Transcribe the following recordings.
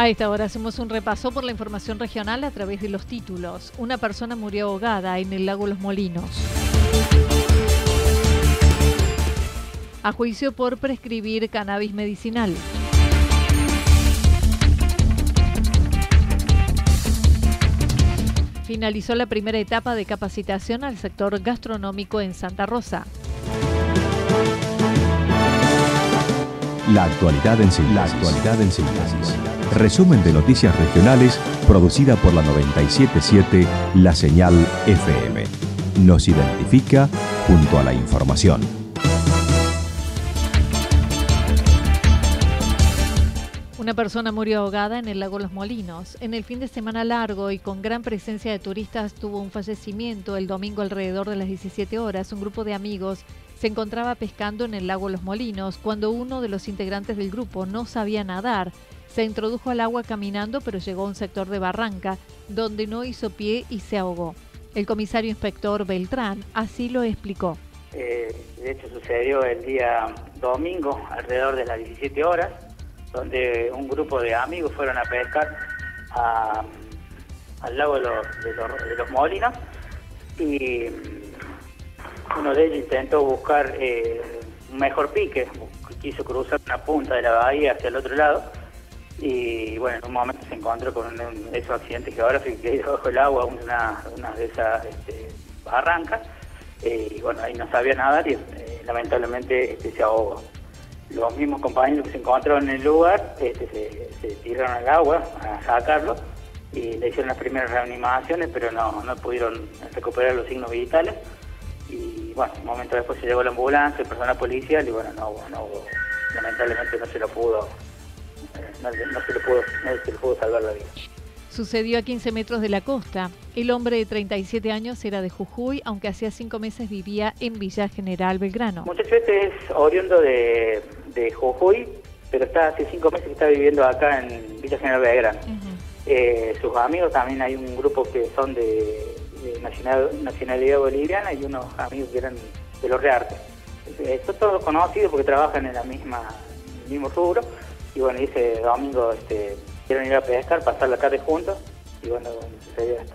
A esta hora hacemos un repaso por la información regional a través de los títulos. Una persona murió ahogada en el lago Los Molinos. A juicio por prescribir cannabis medicinal. Finalizó la primera etapa de capacitación al sector gastronómico en Santa Rosa. La actualidad en síntesis. La actualidad en síntesis. Resumen de noticias regionales producida por la 977 La Señal FM. Nos identifica junto a la información. Una persona murió ahogada en el lago Los Molinos. En el fin de semana largo y con gran presencia de turistas tuvo un fallecimiento el domingo alrededor de las 17 horas. Un grupo de amigos se encontraba pescando en el lago Los Molinos cuando uno de los integrantes del grupo no sabía nadar. Se introdujo al agua caminando pero llegó a un sector de barranca donde no hizo pie y se ahogó. El comisario inspector Beltrán así lo explicó. Eh, de hecho sucedió el día domingo alrededor de las 17 horas donde un grupo de amigos fueron a pescar al lago de los, Molinos y uno de ellos intentó buscar eh, un mejor pique, quiso cruzar una punta de la bahía hacia el otro lado y bueno, en un momento se encontró con un, esos accidentes geográficos que hay debajo del agua, una, una de esas este, barrancas eh, y bueno, ahí no sabía nadar y eh, lamentablemente este, se ahogó los mismos compañeros que se encontraron en el lugar este, se, tiraron al agua a sacarlo y le hicieron las primeras reanimaciones, pero no, no pudieron recuperar los signos vitales. Y bueno, un momento después se llegó la ambulancia, el personal policial, y bueno, no, no lamentablemente no se lo pudo, eh, no, se lo pudo, no se lo pudo salvar la vida. Sucedió a 15 metros de la costa. El hombre de 37 años era de Jujuy, aunque hacía cinco meses vivía en Villa General Belgrano. Muchacho este es oriundo de, de Jujuy, pero está hace cinco meses que está viviendo acá en Villa General Belgrano. Eh, sus amigos también hay un grupo que son de, nacionalidad boliviana y unos amigos que eran de los Reartes. Son todos conocidos porque trabajan en la misma el mismo rubro y bueno, ese domingo este, quieren ir a pescar, pasar la tarde juntos y bueno, sucedió esto.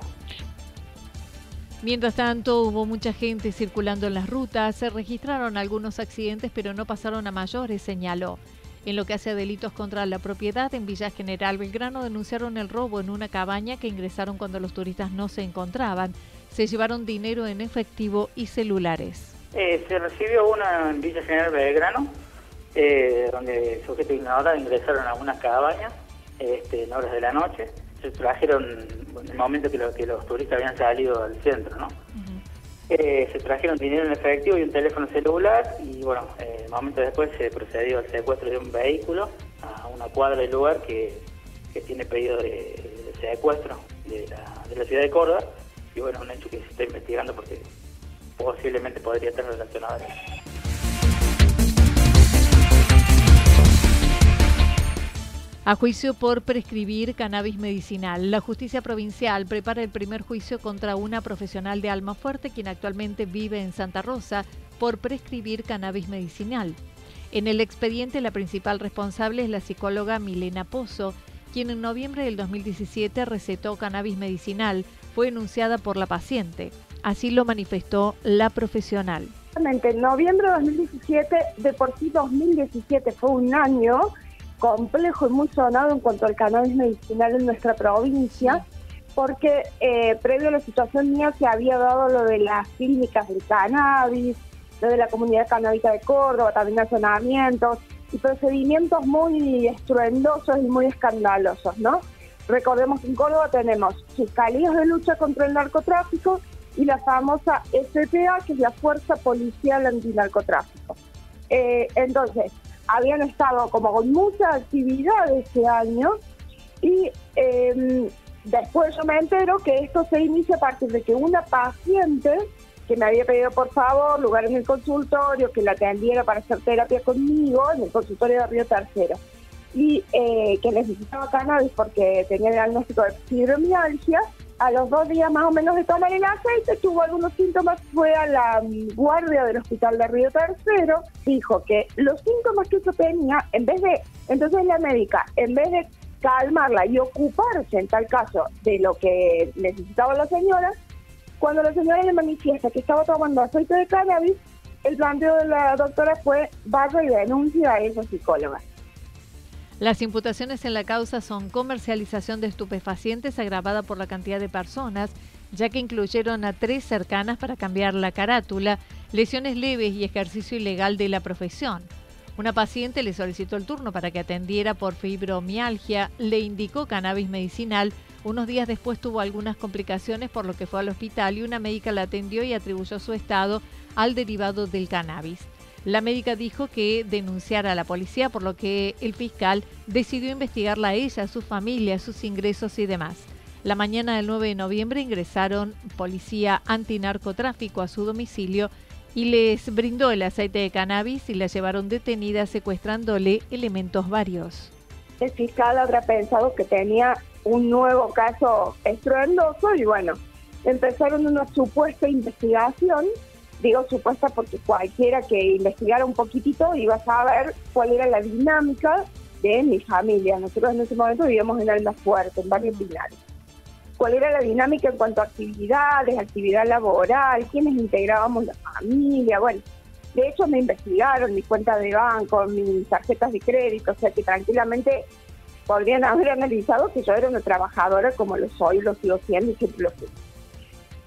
Mientras tanto, hubo mucha gente circulando en las rutas, se registraron algunos accidentes, pero no pasaron a mayores, señaló. En lo que hace a delitos contra la propiedad, en Villa General Belgrano denunciaron el robo en una cabaña que ingresaron cuando los turistas no se encontraban. Se llevaron dinero en efectivo y celulares. Eh, se recibió una en Villa General Belgrano, eh, donde sujetos ignorados ingresaron a una cabaña este, en horas de la noche se trajeron, en el momento que, que los turistas habían salido al centro, ¿no? Eh, se trajeron dinero en efectivo y un teléfono celular y bueno, eh, momento después se procedió al secuestro de un vehículo a una cuadra del lugar que, tiene pedido de, secuestro de la, de la ciudad de Córdoba y bueno, un hecho que se está investigando porque posiblemente podría estar relacionado a eso. A juicio por prescribir cannabis medicinal, la justicia provincial prepara el primer juicio contra una profesional de alma fuerte quien actualmente vive en Santa Rosa por prescribir cannabis medicinal. En el expediente la principal responsable es la psicóloga Milena Pozo, quien en noviembre del 2017 recetó cannabis medicinal fue denunciada por la paciente. Así lo manifestó la profesional. En noviembre de 2017, de por sí 2017 fue un año complejo y muy sonado en cuanto al cannabis medicinal en nuestra provincia, porque eh, previo a la situación mía se había dado lo de las clínicas del cannabis, lo de la comunidad canábica de Córdoba, también nacionamientos y procedimientos muy estruendosos y muy escandalosos, ¿no? Recordemos que en Córdoba tenemos fiscalías de lucha contra el narcotráfico y la famosa FPA, que es la Fuerza Policial Antinarcotráfico. Eh, entonces, habían estado como con mucha actividad este año y em, después yo me entero que esto se inicia a partir de que una paciente que me había pedido por favor lugar en el consultorio, que la atendiera para hacer terapia conmigo en el consultorio de Río Tercero. Y eh, que necesitaba cannabis porque tenía diagnóstico de fibromialgia, a los dos días más o menos de tomar el aceite, tuvo algunos síntomas, fue a la mm, guardia del hospital de Río Tercero, dijo que los síntomas que eso tenía, en vez de, entonces la médica, en vez de calmarla y ocuparse en tal caso de lo que necesitaba la señora, cuando la señora le manifiesta que estaba tomando aceite de cannabis, el planteo de la doctora fue vaya y denuncia a esa psicóloga. Las imputaciones en la causa son comercialización de estupefacientes agravada por la cantidad de personas, ya que incluyeron a tres cercanas para cambiar la carátula, lesiones leves y ejercicio ilegal de la profesión. Una paciente le solicitó el turno para que atendiera por fibromialgia, le indicó cannabis medicinal, unos días después tuvo algunas complicaciones por lo que fue al hospital y una médica la atendió y atribuyó su estado al derivado del cannabis. La médica dijo que denunciara a la policía, por lo que el fiscal decidió investigarla a ella, a su familia, sus ingresos y demás. La mañana del 9 de noviembre ingresaron policía antinarcotráfico a su domicilio y les brindó el aceite de cannabis y la llevaron detenida secuestrándole elementos varios. El fiscal habrá pensado que tenía un nuevo caso estruendoso y bueno, empezaron una supuesta investigación Digo supuesta porque cualquiera que investigara un poquitito iba a saber cuál era la dinámica de mi familia. Nosotros en ese momento vivíamos en Alma Fuerte, en Barrio Pinares. ¿Cuál era la dinámica en cuanto a actividades, actividad laboral, quiénes integrábamos la familia? Bueno, de hecho me investigaron mi cuenta de banco, mis tarjetas de crédito, o sea que tranquilamente podrían haber analizado que yo era una trabajadora como lo soy, lo sigo siendo y siempre lo fui.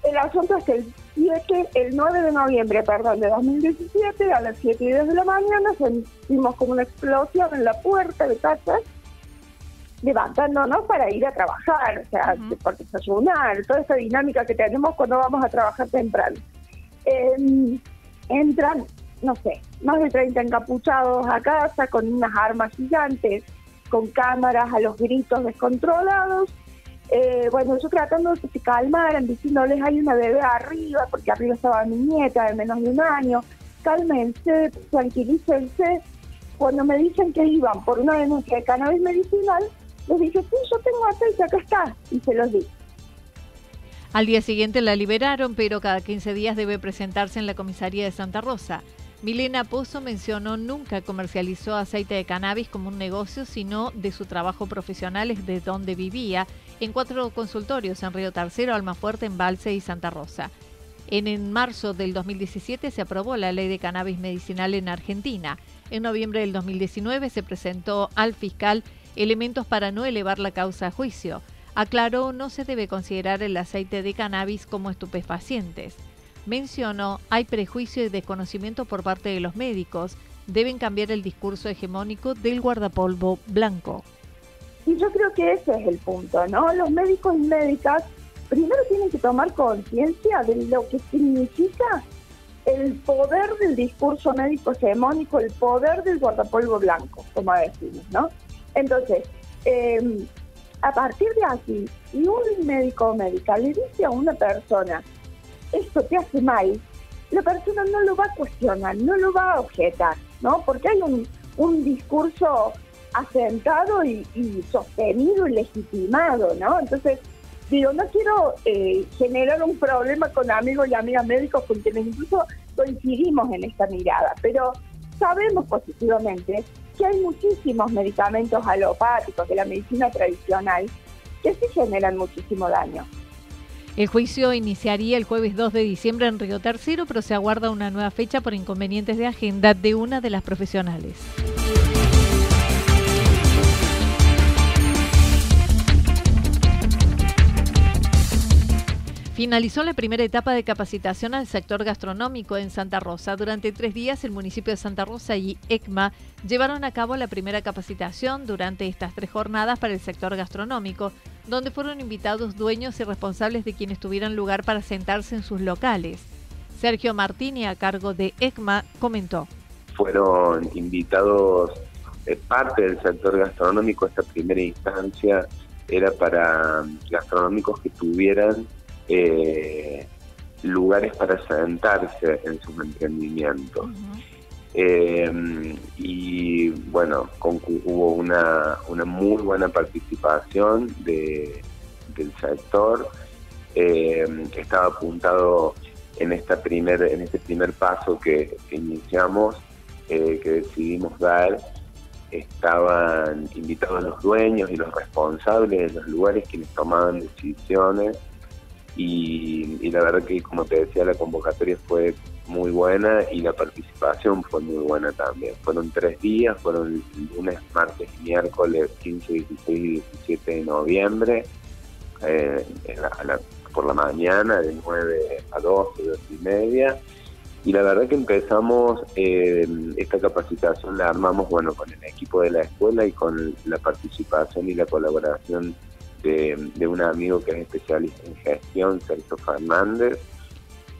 El asunto es que el, 7, el 9 de noviembre perdón, de 2017, a las 7 y 10 de la mañana, sentimos como una explosión en la puerta de casa, levantándonos para ir a trabajar, o sea, por desayunar, toda esa dinámica que tenemos cuando vamos a trabajar temprano. Em, entran, no sé, más de 30 encapuchados a casa con unas armas gigantes, con cámaras a los gritos descontrolados eh, bueno, yo tratando de que se calmaran, diciéndoles hay una bebé arriba, porque arriba estaba mi nieta de menos de un año, cálmense, tranquilícense. Cuando me dicen que iban por una denuncia de cannabis medicinal, les dije, sí, yo tengo aceite, acá está, y se los di. Al día siguiente la liberaron, pero cada 15 días debe presentarse en la comisaría de Santa Rosa. Milena Pozo mencionó nunca comercializó aceite de cannabis como un negocio, sino de su trabajo profesional es de donde vivía, en cuatro consultorios en Río Tercero, Almafuerte, Embalse y Santa Rosa. En, en marzo del 2017 se aprobó la ley de cannabis medicinal en Argentina. En noviembre del 2019 se presentó al fiscal elementos para no elevar la causa a juicio. Aclaró no se debe considerar el aceite de cannabis como estupefacientes mencionó, hay prejuicio y desconocimiento por parte de los médicos. Deben cambiar el discurso hegemónico del guardapolvo blanco. Y yo creo que ese es el punto, ¿no? Los médicos y médicas primero tienen que tomar conciencia de lo que significa el poder del discurso médico hegemónico, el poder del guardapolvo blanco, como decimos, ¿no? Entonces, em, a partir de aquí, si un médico o médica le dice a una persona esto te hace mal, la persona no lo va a cuestionar, no lo va a objetar, ¿no? Porque hay un, un discurso asentado y, sostenido y legitimado, ¿no? Entonces, digo, no quiero eh, generar un problema con amigos y amigas médicos con quienes incluso coincidimos en esta mirada, pero sabemos positivamente que hay muchísimos medicamentos alopáticos de la medicina tradicional que sí generan muchísimo daño. El juicio iniciaría el jueves 2 de diciembre en Río Tercero, pero se aguarda una nueva fecha por inconvenientes de agenda de una de las profesionales. Finalizó la primera etapa de capacitación al sector gastronómico en Santa Rosa. Durante tres días, el municipio de Santa Rosa y ECMA llevaron a cabo la primera capacitación durante estas tres jornadas para el sector gastronómico, donde fueron invitados dueños y responsables de quienes tuvieran lugar para sentarse en sus locales. Sergio Martini, a cargo de ECMA, comentó. Fueron invitados eh, parte del sector gastronómico, esta primera instancia era para gastronómicos que tuvieran eh, lugares para sentarse en sus emprendimientos. Eh, y bueno, hubo una, una muy buena participación de, del sector. Eh, estaba apuntado en esta primer, en este primer paso que, iniciamos, que decidimos dar, estaban invitados los dueños y los responsables de los lugares quienes tomaban decisiones y, la verdad que como te decía la convocatoria fue muy buena y la participación fue muy buena también. Fueron tres días, fueron lunes, martes y miércoles 15, 16 y 17 de noviembre eh, por la mañana de 9 a 12, 2 y media. Y la verdad que empezamos eh, esta capacitación la armamos bueno con el equipo de la escuela y con la participación y la colaboración de, un amigo que es especialista en gestión, Sergio Fernández.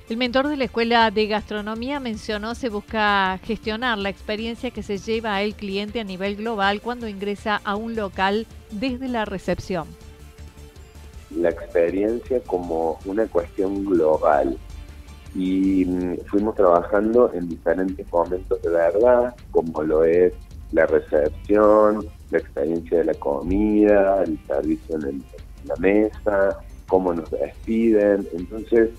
El mentor de la Escuela de Gastronomía mencionó se busca gestionar la experiencia que se lleva el cliente a nivel global cuando ingresa a un local desde la recepción. La experiencia como una cuestión global. Y mm, fuimos trabajando en diferentes momentos de verdad, como lo es la recepción, la experiencia de la comida, el servicio en, la mesa, cómo nos despiden. Entonces,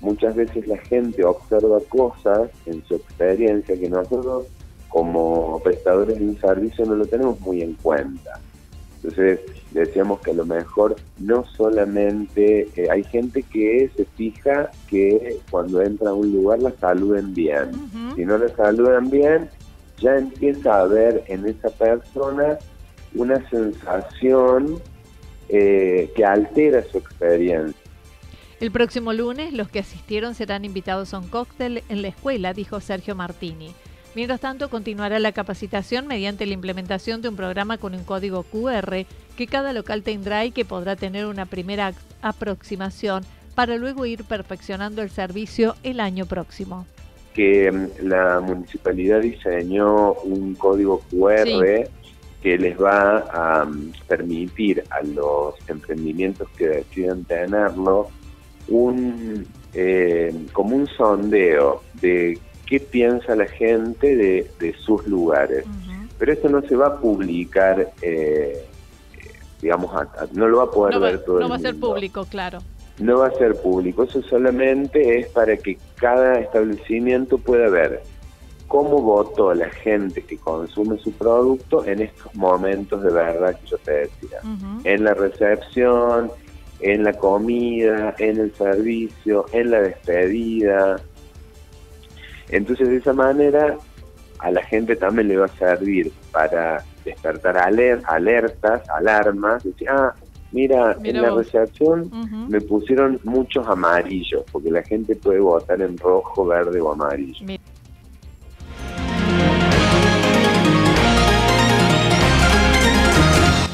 muchas veces la gente observa cosas en su experiencia que nosotros como prestadores de un servicio no lo tenemos muy en cuenta. Entonces decíamos que a lo mejor no solamente eh, hay gente que se fija que cuando entra a un lugar la saluden bien. Si no la saludan bien, ya empieza a haber en esa persona una sensación eh, que altera su experiencia. El próximo lunes los que asistieron serán invitados a un cóctel en la escuela, dijo Sergio Martini. Mientras tanto, continuará la capacitación mediante la implementación de un programa con un código QR que cada local tendrá y que podrá tener una primera aproximación para luego ir perfeccionando el servicio el año próximo. Que mm, la municipalidad diseñó un código QR que les va a mm, permitir a los emprendimientos que decidan tenerlo un eh, como un sondeo de qué piensa la gente de, sus lugares. Pero esto no se va a publicar, eh, digamos, no lo va a poder ver todo el mundo. No va a ser público, claro. No va a ser público, eso solamente es para que cada establecimiento pueda ver cómo votó la gente que consume su producto en estos momentos de verdad que yo te decía. En la recepción, en la comida, en el servicio, en la despedida. Entonces de esa manera a la gente también le va a servir para despertar alertas, alarmas, decir, ah, mira, en la recepción me pusieron muchos amarillos, porque la gente puede votar en rojo, verde o amarillo.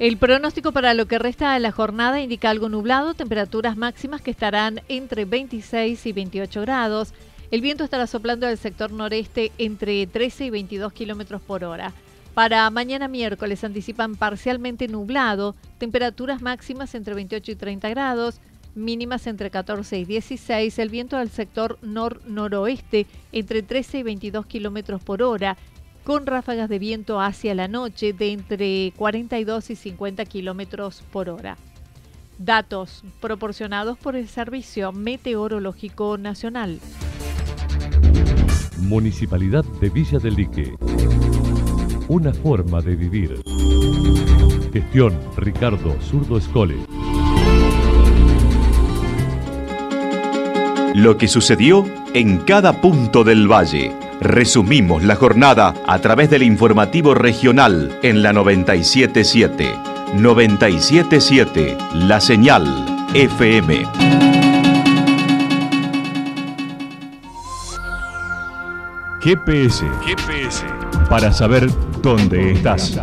El pronóstico para lo que resta de la jornada indica algo nublado, temperaturas máximas que estarán entre 26 y 28 grados. El viento estará soplando del sector noreste entre 13 y 22 kilómetros por hora. Para mañana miércoles anticipan parcialmente nublado, temperaturas máximas entre 28 y 30 grados, mínimas entre 14 y 16, el viento del sector nor-noroeste entre 13 y 22 kilómetros por hora, con ráfagas de viento hacia la noche de entre 42 y 50 kilómetros por hora. Datos proporcionados por el Servicio Meteorológico Nacional. Municipalidad de Villa del Lique. Una forma de vivir. Gestión Ricardo Zurdo Escole. Lo que sucedió en cada punto del valle. Resumimos la jornada a través del informativo regional en la 977. 977 La Señal FM. GPS. GPS. Para saber dónde estás.